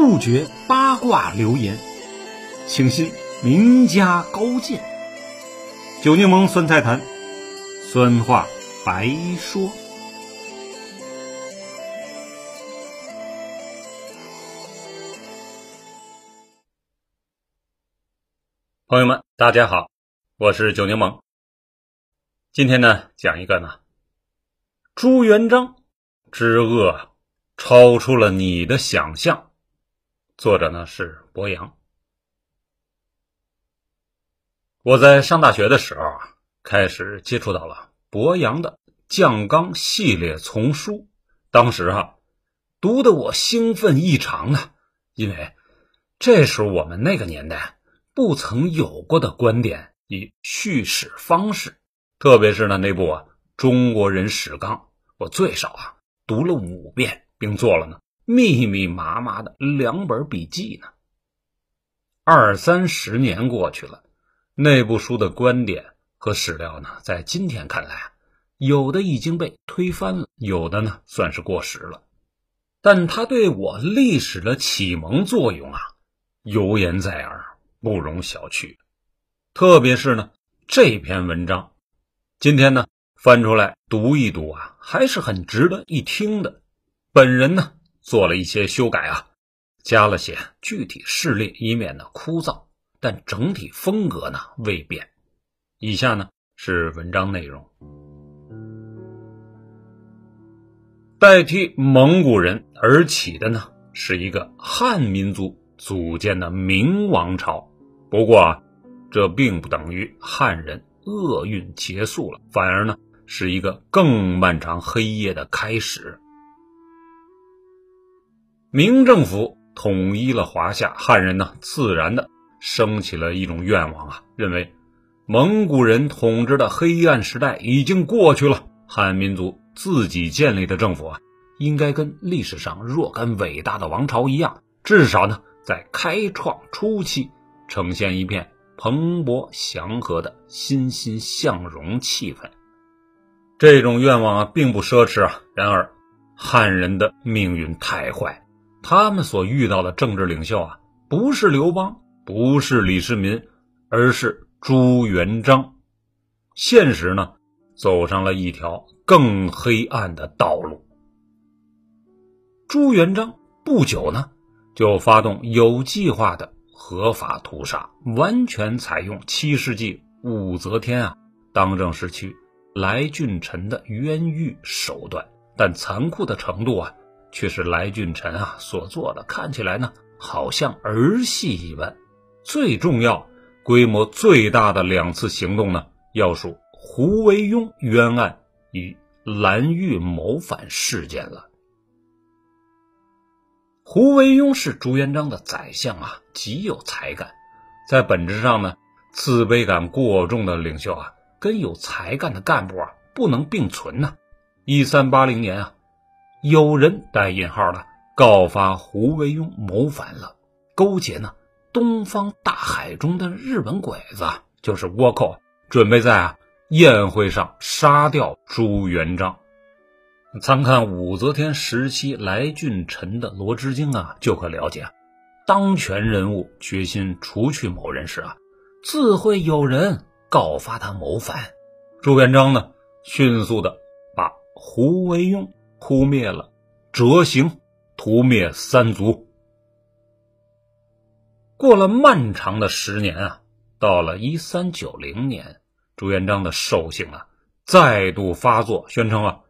杜绝八卦流言，请信名家高见。九柠檬酸菜坛，酸话白说。朋友们，大家好，我是九柠檬。今天呢，讲一个呢，朱元璋之恶超出了你的想象。作者呢是博洋。我在上大学的时候啊，开始接触到了博洋的《酱缸》系列丛书。当时哈，读的我兴奋异常呢，因为这是我们那个年代不曾有过的观点与叙事方式。特别是呢那部啊《中国人史纲》，我最少啊读了五遍，并做了呢密密麻麻的两本笔记呢。二三十年过去了，那部书的观点和史料呢，在今天看来啊，有的已经被推翻了，有的呢算是过时了。但它对我历史的启蒙作用啊，犹言在耳，不容小觑。特别是呢这篇文章。今天呢，翻出来读一读啊，还是很值得一听的。本人呢做了一些修改啊，加了些具体事例，以免呢枯燥，但整体风格呢未变。以下呢是文章内容：代替蒙古人而起的呢，是一个汉民族组建的明王朝。不过啊，这并不等于汉人。厄运结束了，反而呢是一个更漫长黑夜的开始。明政府统一了华夏，汉人呢自然的升起了一种愿望啊，认为蒙古人统治的黑暗时代已经过去了，汉民族自己建立的政府啊，应该跟历史上若干伟大的王朝一样，至少呢在开创初期呈现一片。蓬勃祥和的欣欣向荣气氛，这种愿望啊并不奢侈啊。然而，汉人的命运太坏，他们所遇到的政治领袖啊，不是刘邦，不是李世民，而是朱元璋。现实呢，走上了一条更黑暗的道路。朱元璋不久呢，就发动有计划的。合法屠杀，完全采用七世纪武则天啊当政时期来俊臣的冤狱手段，但残酷的程度啊，却是来俊臣啊所做的看起来呢好像儿戏一般。最重要、规模最大的两次行动呢，要数胡惟庸冤案与蓝玉谋反事件了。胡惟庸是朱元璋的宰相啊，极有才干。在本质上呢，自卑感过重的领袖啊，跟有才干的干部啊，不能并存呢。一三八零年啊，有人带引号的告发胡惟庸谋反了，勾结呢？东方大海中的日本鬼子，就是倭寇，准备在啊宴会上杀掉朱元璋。参看武则天时期来俊臣的《罗织经》啊，就可了解，当权人物决心除去某人时啊，自会有人告发他谋反。朱元璋呢，迅速的把胡惟庸扑灭了，折刑，屠灭三族。过了漫长的十年啊，到了一三九零年，朱元璋的兽性啊再度发作，宣称啊。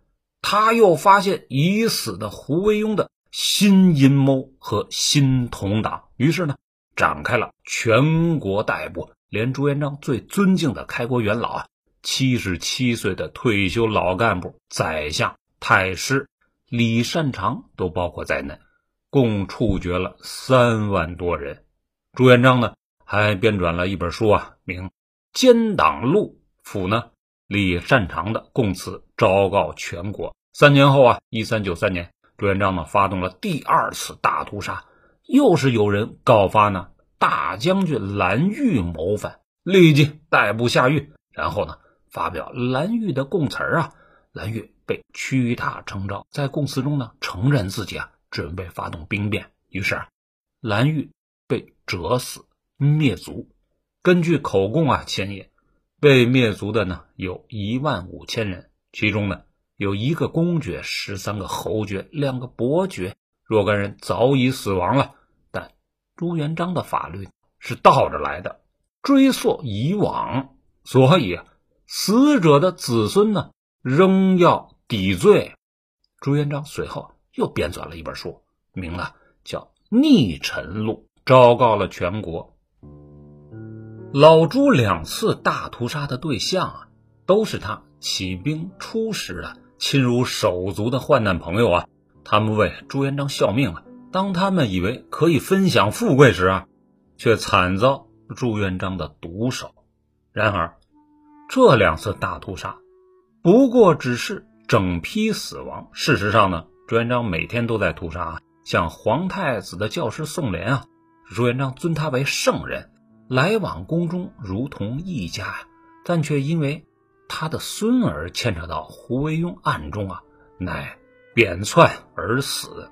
他又发现已死的胡惟庸的新阴谋和新同党，于是呢，展开了全国逮捕，连朱元璋最尊敬的开国元老啊，七十七岁的退休老干部宰相太师李善长都包括在内，共处决了三万多人。朱元璋呢，还编撰了一本书啊，名《奸党录》，附呢。李善长的供词昭告全国。三年后啊，一三九三年，朱元璋呢发动了第二次大屠杀，又是有人告发呢大将军蓝玉谋反，立即逮捕下狱，然后呢发表蓝玉的供词啊，蓝玉被屈打成招，在供词中呢承认自己啊准备发动兵变，于是蓝玉被折死灭族。根据口供啊，前言被灭族的呢有一万五千人，其中呢有一个公爵、十三个侯爵、两个伯爵，若干人早已死亡了。但朱元璋的法律是倒着来的，追溯以往，所以死者的子孙呢仍要抵罪。朱元璋随后又编纂了一本书，名字叫《逆臣录》，昭告了全国。老朱两次大屠杀的对象啊，都是他起兵初时的亲如手足的患难朋友啊。他们为朱元璋效命啊。当他们以为可以分享富贵时啊，却惨遭朱元璋的毒手。然而，这两次大屠杀不过只是。整批死亡。事实上呢，朱元璋每天都在屠杀，像皇太子的教师宋濂啊，朱元璋尊他为圣人，来往宫中如同一家。但却因为他的孙儿牵扯到胡惟庸案中啊，乃贬窜而死。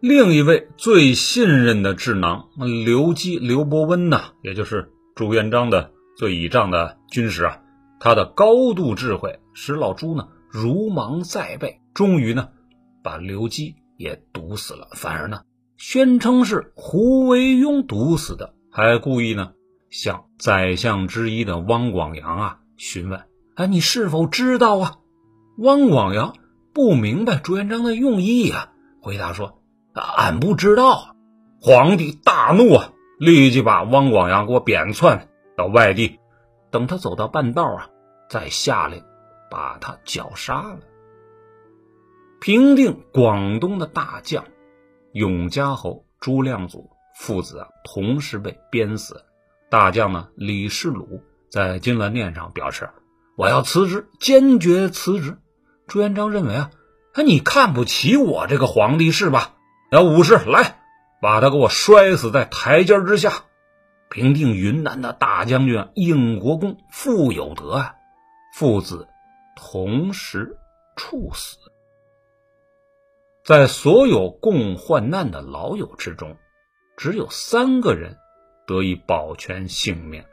另一位最信任的智囊刘基、刘伯温呐，也就是朱元璋的最倚仗的军师啊，他的高度智慧使老朱呢。如芒在背，终于呢，把刘基也毒死了。反而呢，宣称是胡惟庸毒死的，还故意呢向宰相之一的汪广洋啊询问：“哎，你是否知道啊？”汪广洋不明白朱元璋的用意啊，回答说：“俺不知道。”皇帝大怒啊，立即把汪广洋给我贬窜到外地。等他走到半道啊，再下令。把他绞杀了。平定广东的大将永嘉侯朱亮祖父子啊，同时被鞭死。大将呢，李世鲁在金銮殿上表示：“我要辞职，坚决辞职。”朱元璋认为啊，哎，你看不起我这个皇帝是吧？那武士来，把他给我摔死在台阶之下。平定云南的大将军应国公傅有德啊，父子。同时处死，在所有共患难的老友之中，只有三个人得以保全性命，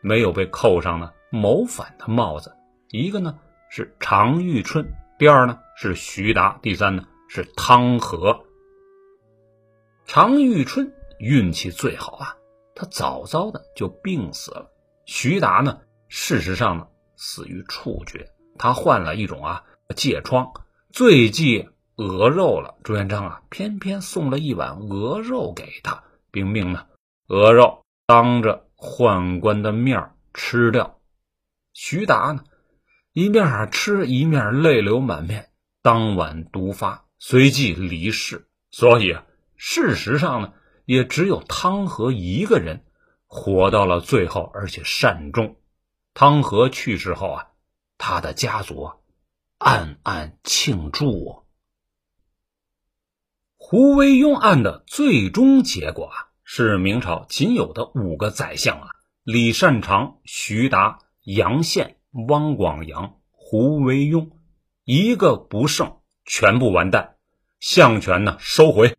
没有被扣上了谋反的帽子。一个呢是常遇春，第二呢是徐达，第三呢是汤和。常遇春运气最好啊，他早早的就病死了。徐达呢，事实上呢死于处决。他患了一种啊疥疮，最忌鹅肉了。朱元璋啊，偏偏送了一碗鹅肉给他，并命呢鹅肉当着宦官的面吃掉。徐达呢，一面吃一面泪流满面，当晚毒发，随即离世。所以啊，事实上呢，也只有汤和一个人活到了最后，而且善终。汤和去世后啊。他的家族暗暗庆祝。胡惟庸案的最终结果啊，是明朝仅有的五个宰相啊，李善长、徐达、杨宪、汪广洋、胡惟庸，一个不剩，全部完蛋。相权呢收回，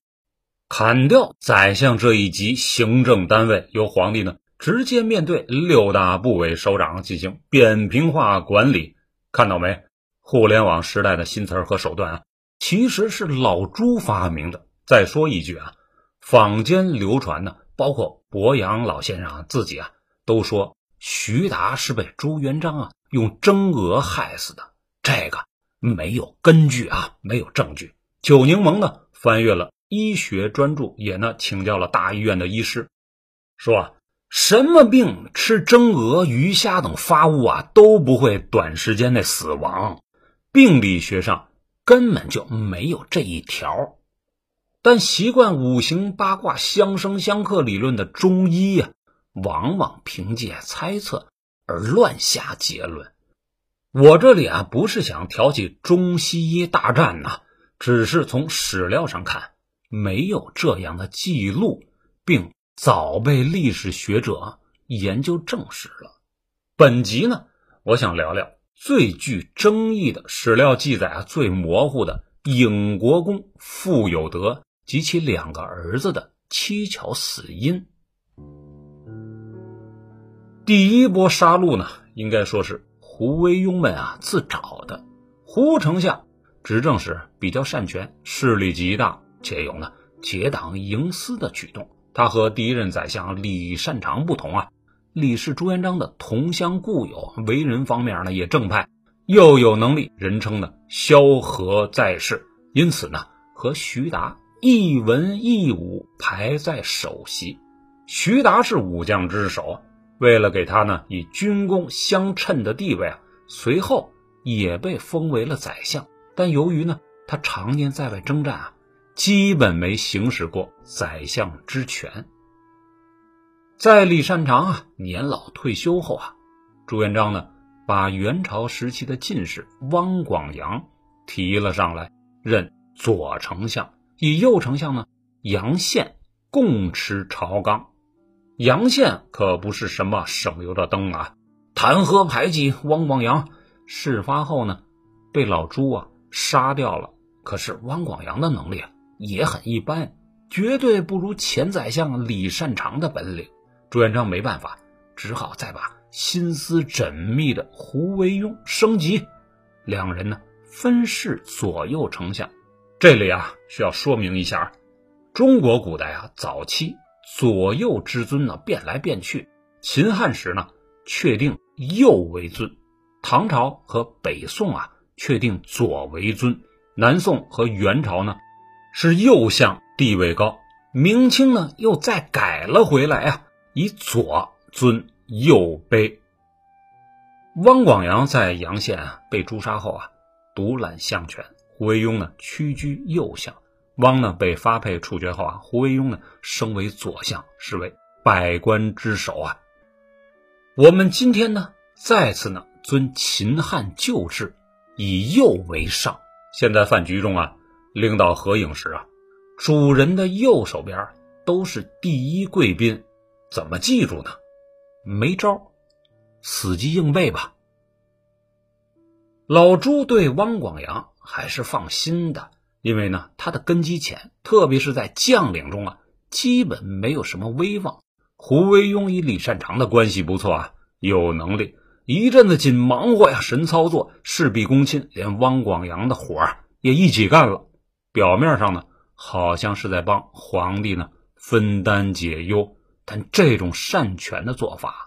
砍掉宰相这一级行政单位，由皇帝呢。直接面对六大部委首长进行扁平化管理，看到没？互联网时代的新词儿和手段啊，其实是老朱发明的。再说一句啊，坊间流传呢，包括博洋老先生自己啊，都说徐达是被朱元璋啊用蒸鹅害死的，这个没有根据啊，没有证据。九柠檬呢翻阅了医学专著，也呢请教了大医院的医师，说啊。什么病吃蒸鹅、鱼虾等发物啊都不会短时间内死亡，病理学上根本就没有这一条。但习惯五行八卦相生相克理论的中医呀，往往凭借猜测而乱下结论。我这里啊不是想挑起中西医大战呐，只是从史料上看没有这样的记录，并。早被历史学者研究证实了。本集呢，我想聊聊最具争议的史料记载啊，最模糊的影国公傅有德及其两个儿子的蹊跷死因。第一波杀戮呢，应该说是胡惟庸们啊自找的。胡丞相执政时比较擅权，势力极大，且有呢结党营私的举动。他和第一任宰相李善长不同啊，李是朱元璋的同乡故友，为人方面呢也正派，又有能力，人称呢萧何在世，因此呢和徐达一文一武排在首席。徐达是武将之首，为了给他呢以军功相称的地位啊，随后也被封为了宰相。但由于呢他常年在外征战啊。基本没行使过宰相之权。在李善长啊年老退休后啊，朱元璋呢把元朝时期的进士汪广洋提了上来，任左丞相，以右丞相呢杨宪共持朝纲。杨宪可不是什么省油的灯啊，弹劾排挤汪广洋。事发后呢，被老朱啊杀掉了。可是汪广洋的能力啊。也很一般，绝对不如前宰相李善长的本领。朱元璋没办法，只好再把心思缜密的胡惟庸升级，两人呢分饰左右丞相。这里啊需要说明一下，中国古代啊早期左右之尊呢变来变去，秦汉时呢确定右为尊，唐朝和北宋啊确定左为尊，南宋和元朝呢。是右相地位高，明清呢又再改了回来啊，以左尊右卑。汪广洋在阳县啊被诛杀后啊，独揽相权，胡惟庸呢屈居右相。汪呢被发配处决后啊，胡惟庸呢升为左相，是为百官之首啊。我们今天呢再次呢尊秦汉旧制，以右为上。现在饭局中啊。领导合影时啊，主人的右手边都是第一贵宾，怎么记住呢？没招，死记硬背吧。老朱对汪广洋还是放心的，因为呢，他的根基浅，特别是在将领中啊，基本没有什么威望。胡惟庸与李善长的关系不错啊，有能力，一阵子紧忙活呀，神操作，事必躬亲，连汪广洋的活也一起干了。表面上呢，好像是在帮皇帝呢分担解忧，但这种擅权的做法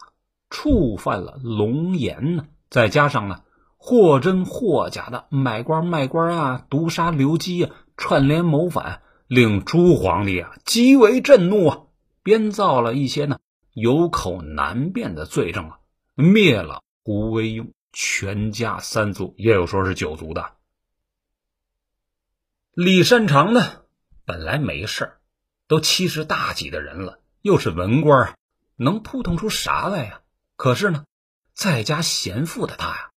触犯了龙颜呢。再加上呢，或真或假的买官卖官啊，毒杀刘基啊，串联谋反，令朱皇帝啊极为震怒啊，编造了一些呢有口难辩的罪证啊，灭了胡惟庸全家三族，也有说是九族的。李善长呢，本来没事儿，都七十大几的人了，又是文官，能扑腾出啥来呀？可是呢，在家贤妇的他呀，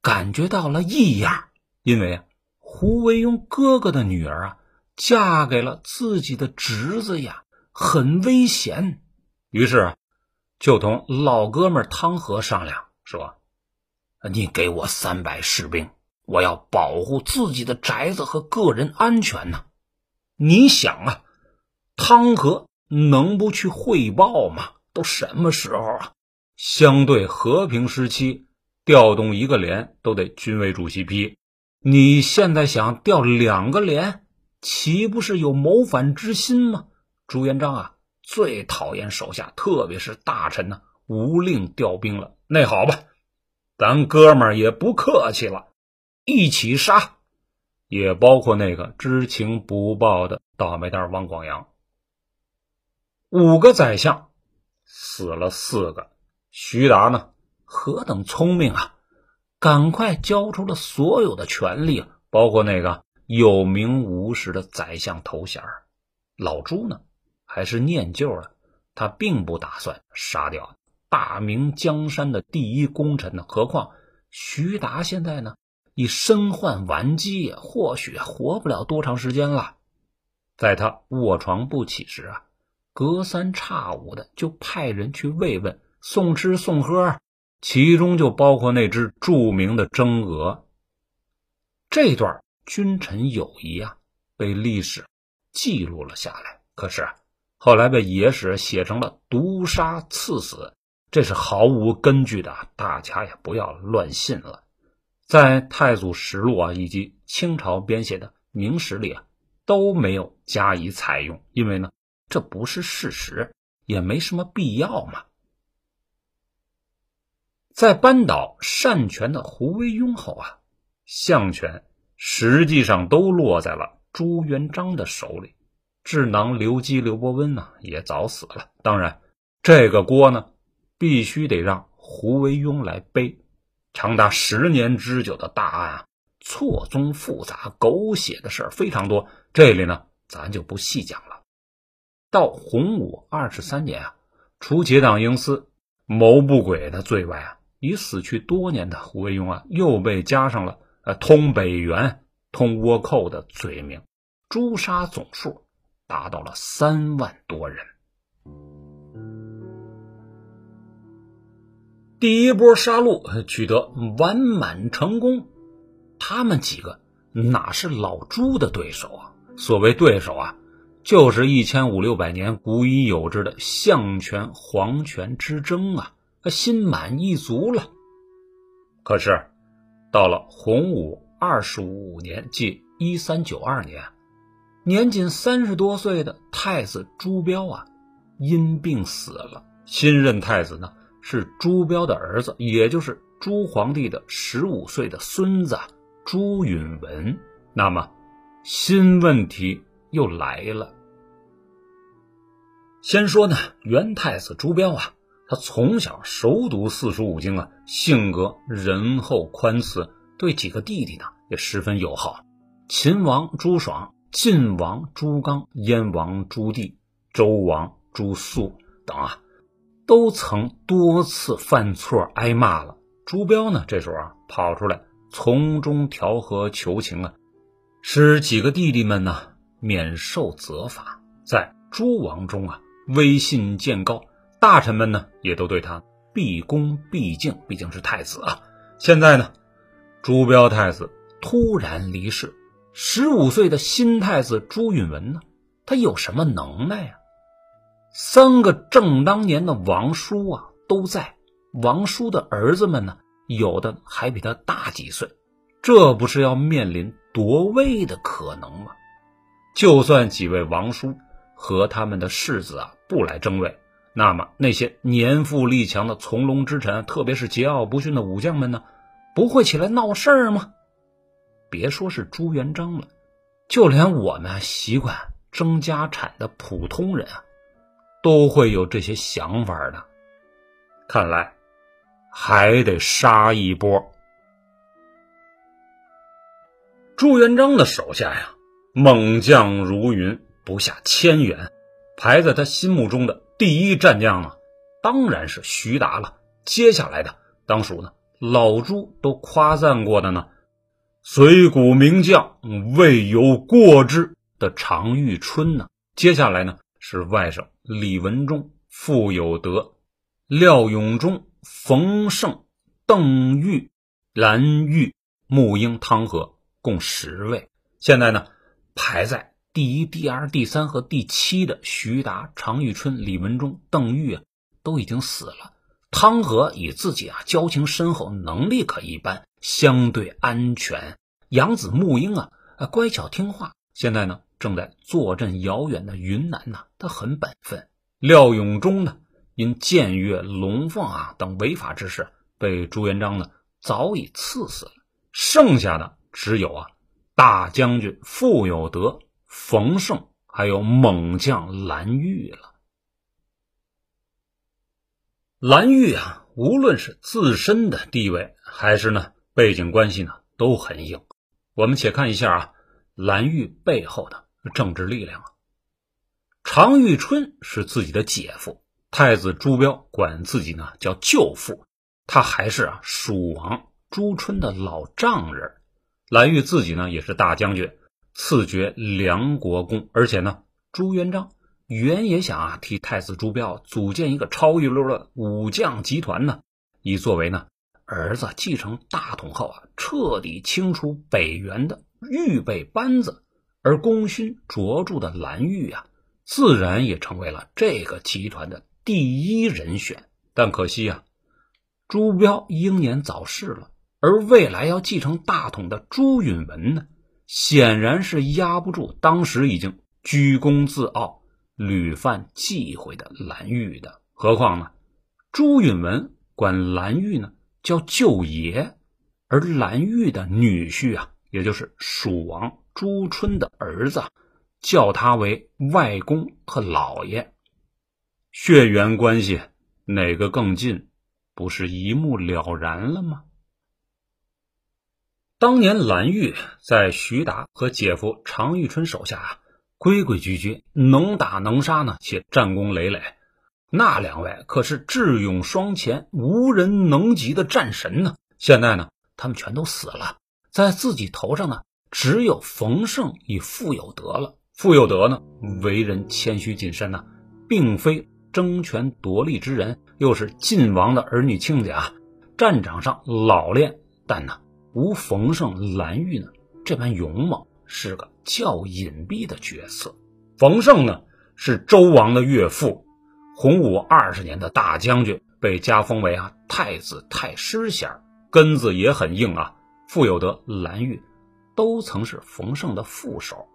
感觉到了异样，因为啊，胡惟庸哥哥的女儿啊，嫁给了自己的侄子呀，很危险。于是啊，就同老哥们汤和商量说：“你给我三百士兵。”我要保护自己的宅子和个人安全呢。你想啊，汤和能不去汇报吗？都什么时候啊？相对和平时期，调动一个连都得军委主席批。你现在想调两个连，岂不是有谋反之心吗？朱元璋啊，最讨厌手下，特别是大臣呢，无令调兵了。那好吧，咱哥们儿也不客气了。一起杀，也包括那个知情不报的倒霉蛋汪广洋。五个宰相死了四个，徐达呢？何等聪明啊！赶快交出了所有的权力，包括那个有名无实的宰相头衔。老朱呢？还是念旧了，他并不打算杀掉大明江山的第一功臣呢。何况徐达现在呢？已身患顽疾，或许活不了多长时间了。在他卧床不起时啊，隔三差五的就派人去慰问、送吃送喝，其中就包括那只著名的蒸鹅。这段君臣友谊啊，被历史记录了下来。可是后来被野史写成了毒杀赐死，这是毫无根据的，大家也不要乱信了。在《太祖实录》啊以及清朝编写的《明史》里啊都没有加以采用，因为呢这不是事实，也没什么必要嘛。在扳倒擅权的胡惟庸后啊，相权实际上都落在了朱元璋的手里。智囊刘基、刘伯温呢，也早死了。当然，这个锅呢，必须得让胡惟庸来背。长达十年之久的大案啊，错综复杂、狗血的事儿非常多。这里呢，咱就不细讲了。到洪武二十三年啊，除结党营私、谋不轨的罪外啊，已死去多年的胡惟庸啊，又被加上了呃通北元、通倭寇的罪名，诛杀总数。达到了三万多人。第一波杀戮取得完满成功，他们几个哪是老朱的对手啊？所谓对手啊，就是一千五六百年古已有之的相权皇权之争啊！心满意足了。可是，到了洪武二十五年，即一三九二年。年仅三十多岁的太子朱标啊，因病死了。新任太子呢是朱标的儿子，也就是朱皇帝的十五岁的孙子朱允文。那么，新问题又来了。先说呢，元太子朱标啊，他从小熟读四书五经啊，性格仁厚宽慈，对几个弟弟呢也十分友好。秦王朱爽。晋王朱刚、燕王朱棣、周王朱肃等啊，都曾多次犯错挨骂了。朱标呢，这时候啊，跑出来从中调和求情啊，使几个弟弟们呢免受责罚。在诸王中啊，威信渐高，大臣们呢也都对他毕恭毕敬，毕竟是太子啊。现在呢，朱标太子突然离世。十五岁的新太子朱允文呢？他有什么能耐呀？三个正当年的王叔啊都在，王叔的儿子们呢，有的还比他大几岁，这不是要面临夺位的可能吗？就算几位王叔和他们的世子啊不来争位，那么那些年富力强的从龙之臣，特别是桀骜不驯的武将们呢，不会起来闹事儿吗？别说是朱元璋了，就连我们习惯争家产的普通人啊，都会有这些想法的。看来还得杀一波。朱元璋的手下呀，猛将如云，不下千员。排在他心目中的第一战将呢，当然是徐达了。接下来的，当属呢老朱都夸赞过的呢。随古名将未有过之的常遇春呢？接下来呢是外甥李文忠、傅有德、廖永忠、冯胜、邓玉、蓝玉、穆英、汤和，共十位。现在呢排在第一、第二、第三和第七的徐达、常遇春、李文忠、邓玉啊，都已经死了。汤和以自己啊交情深厚，能力可一般。相对安全，养子穆英啊，乖巧听话。现在呢，正在坐镇遥远的云南呢，他很本分。廖永忠呢，因僭越龙凤啊等违法之事，被朱元璋呢早已赐死了。剩下的只有啊大将军傅有德、冯胜，还有猛将蓝玉了。蓝玉啊，无论是自身的地位，还是呢。背景关系呢都很硬，我们且看一下啊，蓝玉背后的政治力量啊。常遇春是自己的姐夫，太子朱标管自己呢叫舅父，他还是啊蜀王朱春的老丈人。蓝玉自己呢也是大将军，赐爵梁国公，而且呢朱元璋原也想啊替太子朱标组建一个超一流的武将集团呢，以作为呢。儿子继承大统后啊，彻底清除北元的预备班子，而功勋卓著的蓝玉啊，自然也成为了这个集团的第一人选。但可惜啊，朱标英年早逝了，而未来要继承大统的朱允文呢，显然是压不住当时已经居功自傲、屡犯忌讳的蓝玉的。何况呢，朱允文管蓝玉呢叫舅爷，而蓝玉的女婿啊，也就是蜀王朱春的儿子，叫他为外公和老爷，血缘关系。哪个更近，不是一目了然了吗？当年蓝玉在徐达和姐夫常遇春手下啊，规规矩矩，能打能杀呢，且战功累累。那两位可是智勇双全、无人能及的战神呢。现在呢，他们全都死了，在自己头上呢，只有冯胜与傅有德了。傅有德呢，为人谦虚谨慎呢，并非。争权夺利之人，又是晋王的儿女亲家，战场上老练，但呢无冯胜、蓝玉呢这般勇猛，是个较隐蔽的角色。冯胜呢是周王的岳父，洪武二十年的大将军，被加封为啊太子太师衔，根子也很硬啊。傅有德、蓝玉都曾是冯胜的副手，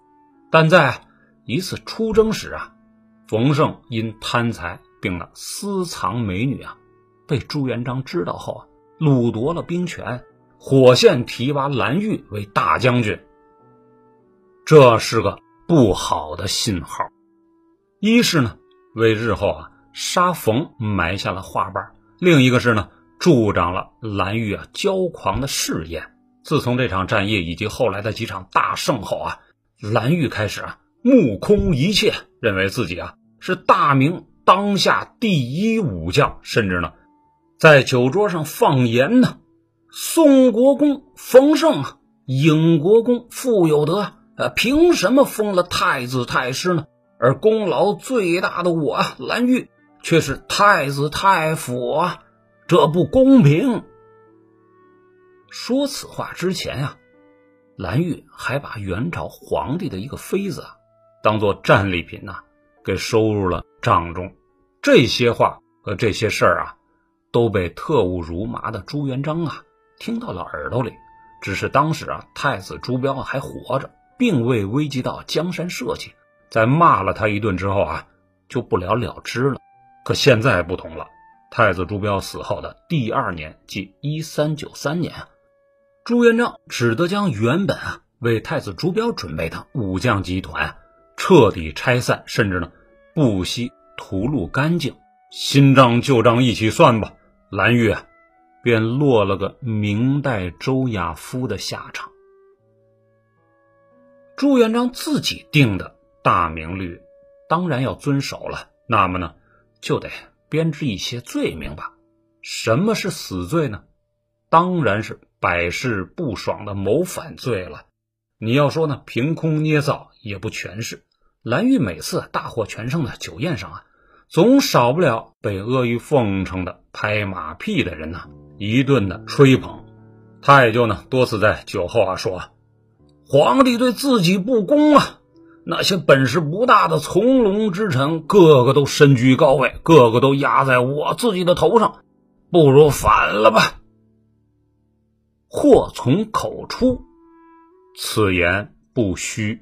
但在一次出征时啊。冯胜因贪财并了私藏美女啊，被朱元璋知道后啊，掳夺了兵权，火线提拔蓝玉为大将军。这是个不好的信号，一是呢为日后啊杀冯埋下了花瓣，另一个是呢助长了蓝玉啊骄狂的誓言。自从这场战役以及后来的几场大胜后啊，蓝玉开始啊目空一切，认为自己啊。是大明当下第一武将，甚至呢，在酒桌上放言呢：宋国公冯胜啊，影国公傅有德，呃，凭什么封了太子太师呢？而功劳最大的我蓝玉却是太子太傅啊，这不公平！说此话之前啊，蓝玉还把元朝皇帝的一个妃子啊当做战利品呐。给收入了帐中，这些话和这些事儿啊，都被特务如麻的朱元璋啊听到了耳朵里。只是当时啊，太子朱标还活着，并未危及到江山社稷，在骂了他一顿之后啊，就不了了之了。可现在不同了，太子朱标死后的第二年，即一三九三年啊，朱元璋只得将原本啊为太子朱标准备的武将集团。彻底拆散，甚至呢，不惜屠戮干净，新账旧账一起算吧。蓝玉啊，便落了个明代周亚夫的下场。朱元璋自己定的大明律，当然要遵守了。那么呢，就得编织一些罪名吧。什么是死罪呢？当然是百事不爽的谋反罪了。你要说呢，凭空捏造也不全是。蓝玉每次大获全胜的酒宴上啊，总少不了被阿谀奉承的拍马屁的人呐，一顿的吹捧。他也就呢，多次在酒后啊说：“皇帝对自己不公啊，那些本事不大的从龙之臣，个个都身居高位，个个都压在我自己的头上，不如反了吧。”祸从口出，此言不虚。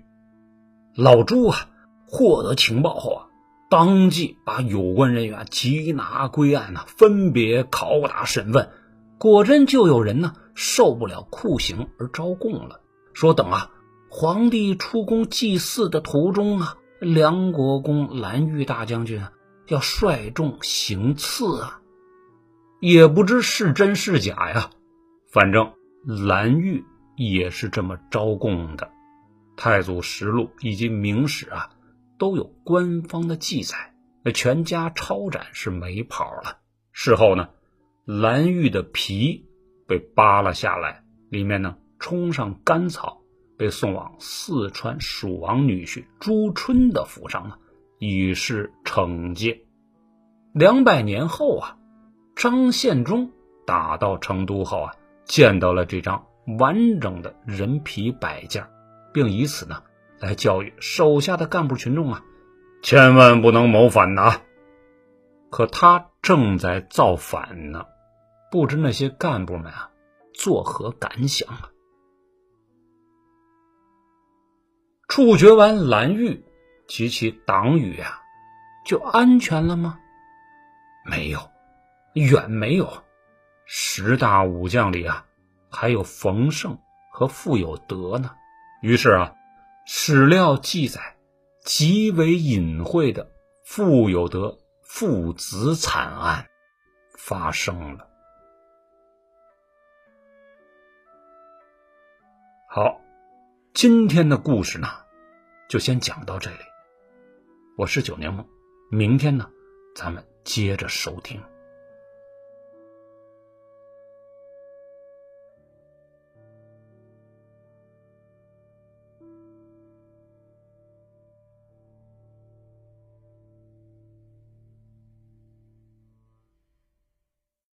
老朱啊，获得情报后啊，当即把有关人员缉拿归案呢，分别拷打审问。果真就有人呢受不了酷刑而招供了，说等啊，皇帝出宫祭祀的途中啊，梁国公蓝玉大将军啊要率众行刺啊，也不知是真是假呀。反正蓝玉也是这么招供的。太祖实录以及明史啊，都有官方的记载。那全家抄斩是没跑了。事后呢，蓝玉的皮被扒了下来，里面呢充上干草，被送往四川蜀王女婿朱春的府上啊，以示惩戒。两百年后啊，张献忠打到成都后啊，见到了这张完整的人皮摆件。并以此呢，来教育手下的干部群众啊，千万不能谋反呐！可他正在造反呢，不知那些干部们啊作何感想啊？处决完蓝玉及其党羽啊，就安全了吗？没有，远没有。十大武将里啊，还有冯胜和傅有德呢。于是啊，史料记载极为隐晦的傅有德父子惨案发生了。好，今天的故事呢，就先讲到这里。我是九年梦，明天呢，咱们接着收听。